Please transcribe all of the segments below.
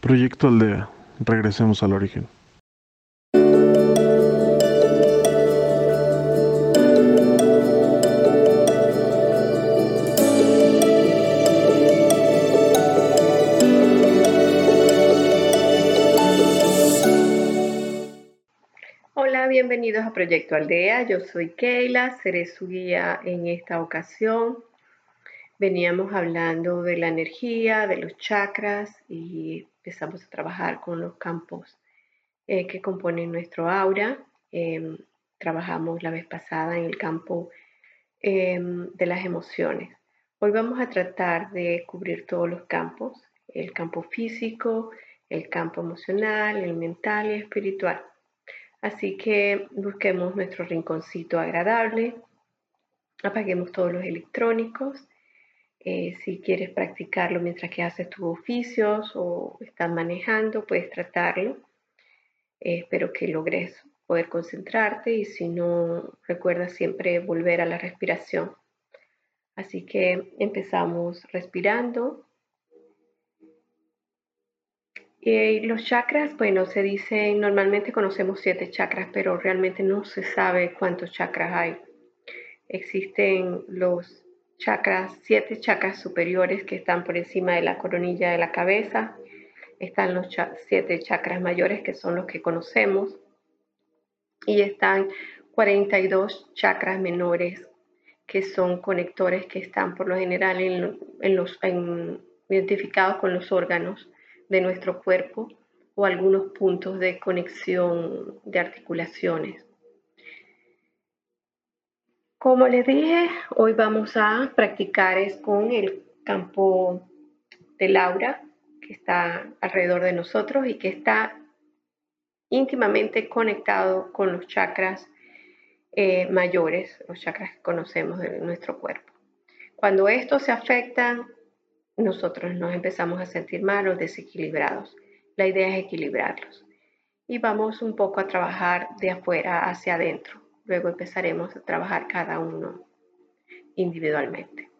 Proyecto Aldea. Regresemos al origen. Hola, bienvenidos a Proyecto Aldea. Yo soy Keila, seré su guía en esta ocasión. Veníamos hablando de la energía, de los chakras y empezamos a trabajar con los campos eh, que componen nuestro aura. Em, trabajamos la vez pasada en el campo em, de las emociones. Hoy vamos a tratar de cubrir todos los campos, el campo físico, el campo emocional, el mental y espiritual. Así que busquemos nuestro rinconcito agradable, apaguemos todos los electrónicos. Eh, si quieres practicarlo mientras que haces tus oficios o estás manejando, puedes tratarlo. Eh, espero que logres poder concentrarte y si no, recuerda siempre volver a la respiración. Así que empezamos respirando y los chakras, bueno, se dice, normalmente conocemos siete chakras, pero realmente no se sabe cuántos chakras hay. Existen los chakras, siete chakras superiores que están por encima de la coronilla de la cabeza. Están los siete chakras mayores que son los que conocemos. Y están 42 chakras menores que son conectores que están por lo general en, los, identificados con los órganos de nuestro cuerpo o algunos puntos de conexión de articulaciones. Como les dije, hoy vamos a practicar es con el campo del aura que está alrededor de nosotros y que está íntimamente conectado con los chakras eh, mayores, los chakras que conocemos de nuestro cuerpo. Cuando estos se afectan, nosotros nos empezamos a sentir mal desequilibrados. La idea es equilibrarlos. Y vamos un poco a trabajar de afuera hacia adentro. Luego empezaremos a trabajar cada uno individualmente.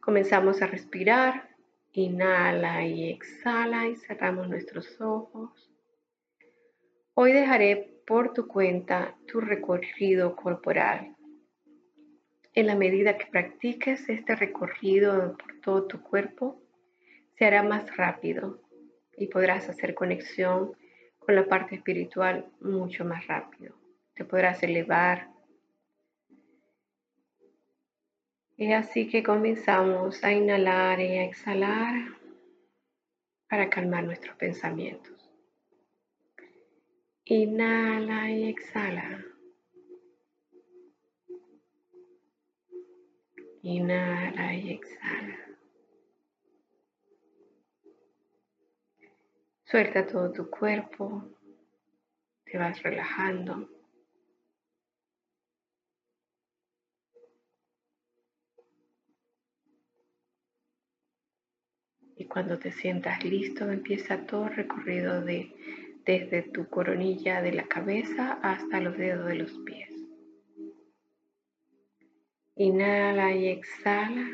Comenzamos a respirar. Inhala y exhala y cerramos nuestros ojos. Hoy dejaré por tu cuenta tu recorrido corporal en la medida que practiques este recorrido por todo tu cuerpo, se hará más rápido y podrás hacer conexión con la parte espiritual mucho más rápido. Te podrás elevar. Y así que comenzamos a inhalar y a exhalar para calmar nuestros pensamientos. Inhala y exhala. Inhala y exhala. Suelta todo tu cuerpo. Te vas relajando. Y cuando te sientas listo, empieza todo recorrido de desde tu coronilla de la cabeza hasta los dedos de los pies. Inhala y exhala.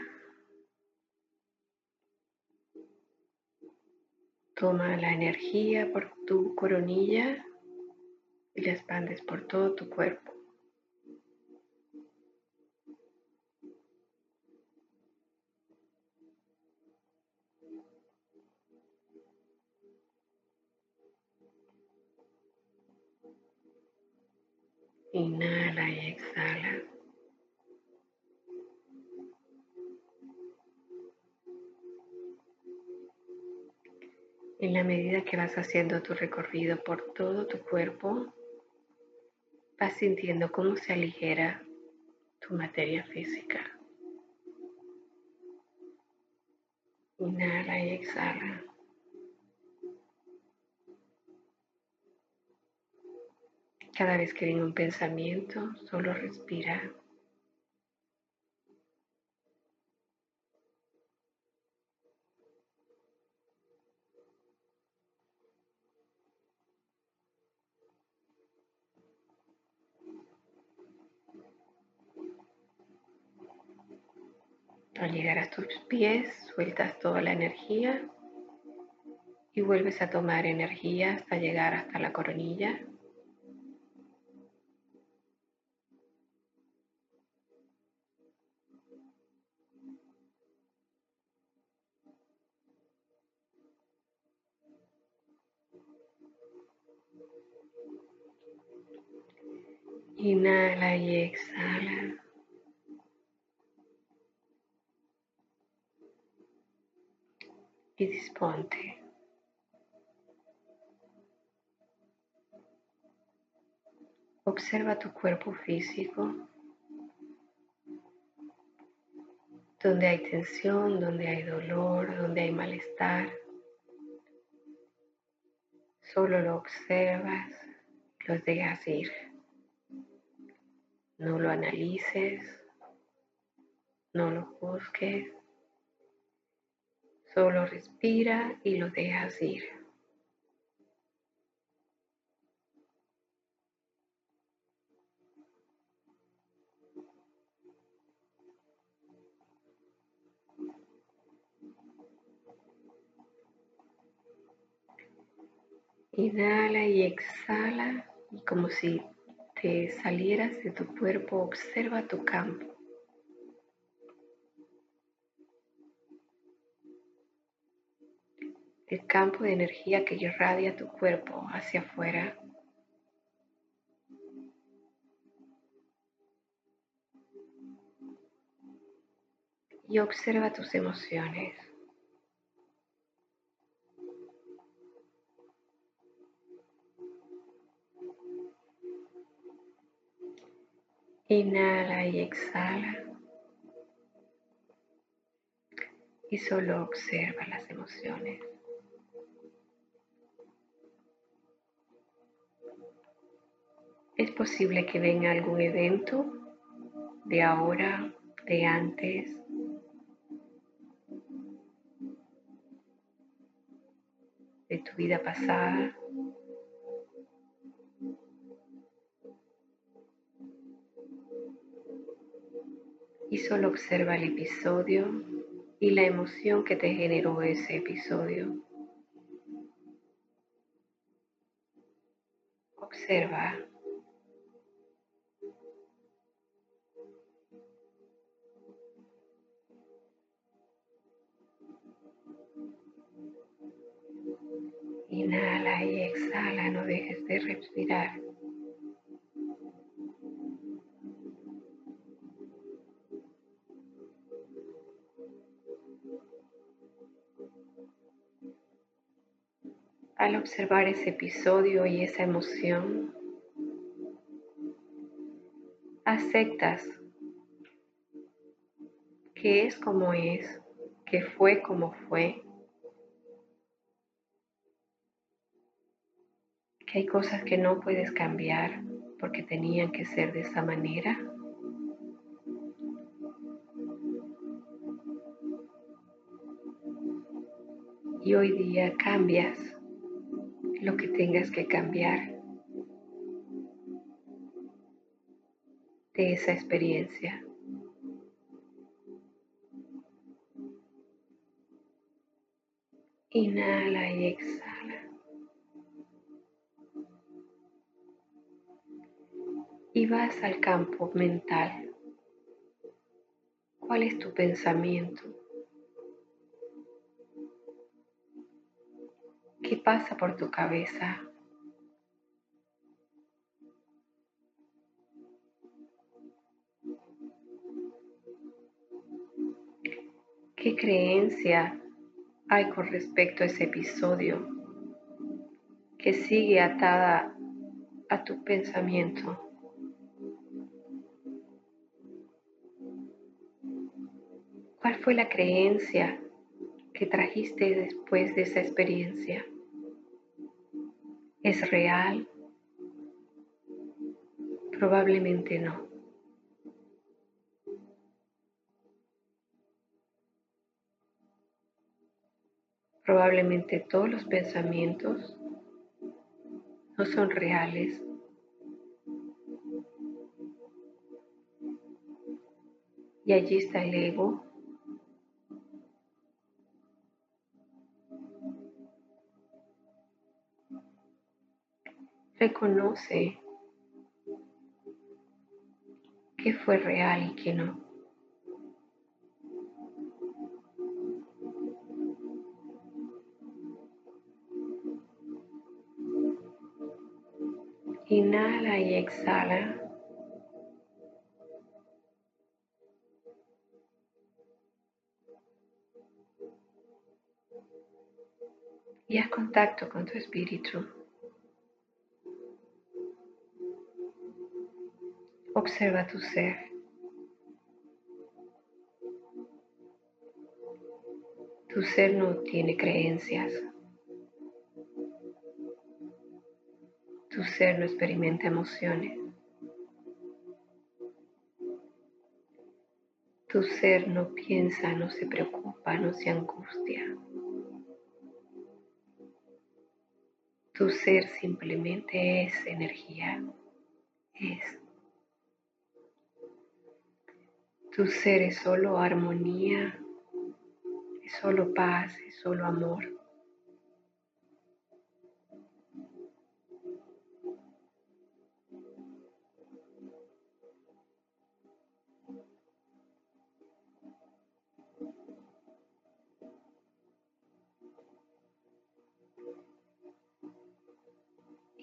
Toma la energía por tu coronilla y la expandes por todo tu cuerpo. Inhala y exhala. En la medida que vas haciendo tu recorrido por todo tu cuerpo, vas sintiendo cómo se aligera tu materia física. Inhala y exhala. Cada vez que venga un pensamiento, solo respira Al llegar a tus pies, sueltas toda la energía y vuelves a tomar energía hasta llegar hasta la coronilla. Inhala y exhala. Y disponte. Observa tu cuerpo físico, donde hay tensión, donde hay dolor, donde hay malestar. Solo lo observas los dejas ir. No lo analices, no lo juzgues, solo respira y lo dejas ir. Inhala y exhala y como si te salieras de tu cuerpo, observa tu campo. El campo de energía que irradia tu cuerpo hacia afuera. Y observa tus emociones. Inhala y exhala. Y solo observa las emociones. Es posible que venga algún evento de ahora, de antes, de tu vida pasada y solo observa el episodio y la emoción que te generó ese episodio. Observa. Al observar ese episodio y esa emoción, aceptas que es como es, que fue como fue, que hay cosas que no puedes cambiar porque tenían que ser de esa manera. Y hoy día cambias lo que tengas que cambiar de esa experiencia. Inhala y exhala. Y vas al campo mental. ¿Cuál es tu pensamiento? ¿Qué pasa por tu cabeza? ¿Qué creencia hay con respecto a ese episodio que sigue atada a tu pensamiento? ¿Cuál fue la creencia que trajiste después de esa experiencia? ¿Es real? Probablemente no. Probablemente todos los pensamientos no son reales. Y allí está el ego Reconoce qué fue real y qué no. Inhala y exhala. Y haz contacto con tu espíritu. Observa tu ser. Tu ser no tiene creencias. Tu ser no experimenta emociones. Tu ser no piensa, no se preocupa, no se angustia. Tu ser simplemente es energía. Es. Tu ser es solo armonía, es solo paz, es solo amor.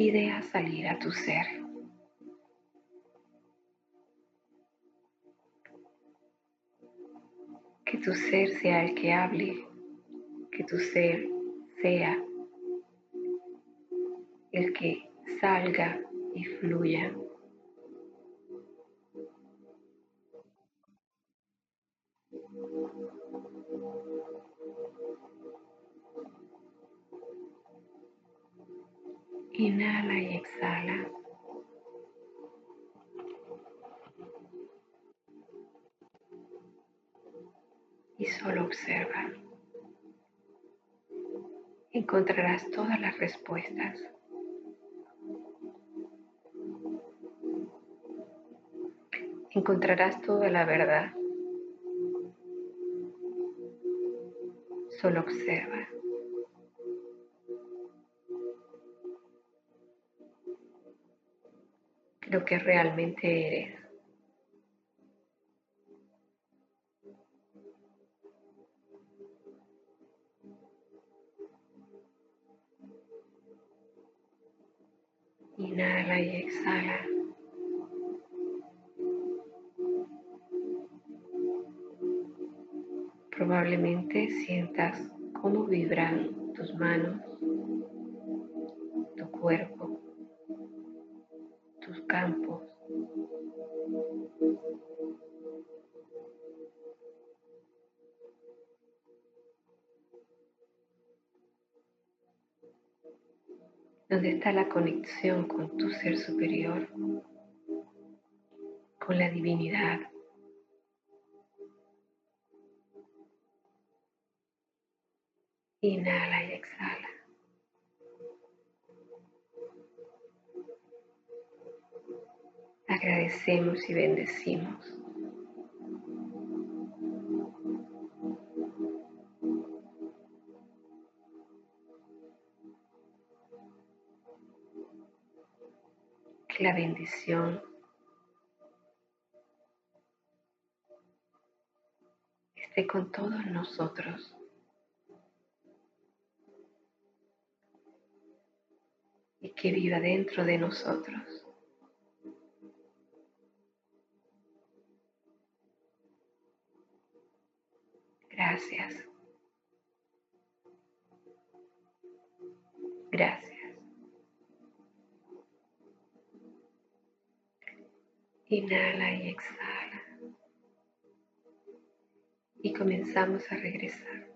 y deja salir a tu ser. Tu ser sea el que hable, que tu ser sea el que salga y fluya. Inhala y exhala. Observa. Encontrarás todas las respuestas. Encontrarás toda la verdad. Solo observa. lo que realmente eres. Cómo vibran tus manos, tu cuerpo, tus campos. donde está la conexión con tu ser superior, con la divinidad. Inhala y exhala. Agradecemos y bendecimos. Que la bendición esté con todos nosotros. Y que viva dentro de nosotros. Gracias. Gracias. Inhala y exhala. Y comenzamos a regresar.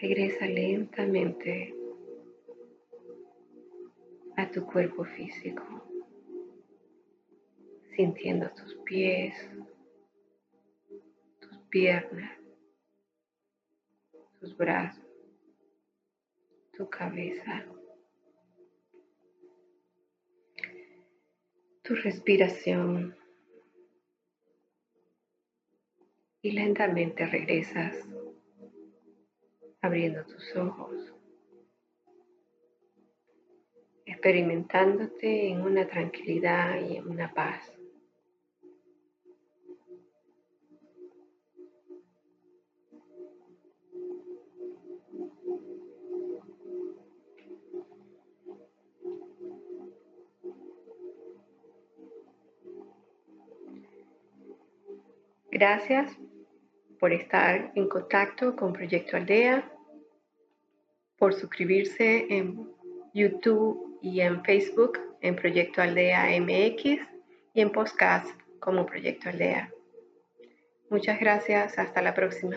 Regresa lentamente a tu cuerpo físico sintiendo tus pies, tus piernas, tus brazos, tu cabeza, tu respiración. Y lentamente regresas abriendo tus ojos experimentándote en una tranquilidad y en una paz. Gracias por estar en contacto con Proyecto Aldea, por suscribirse en YouTube y en Facebook en Proyecto Aldea MX y en podcast como Proyecto Aldea. Muchas gracias, hasta la próxima.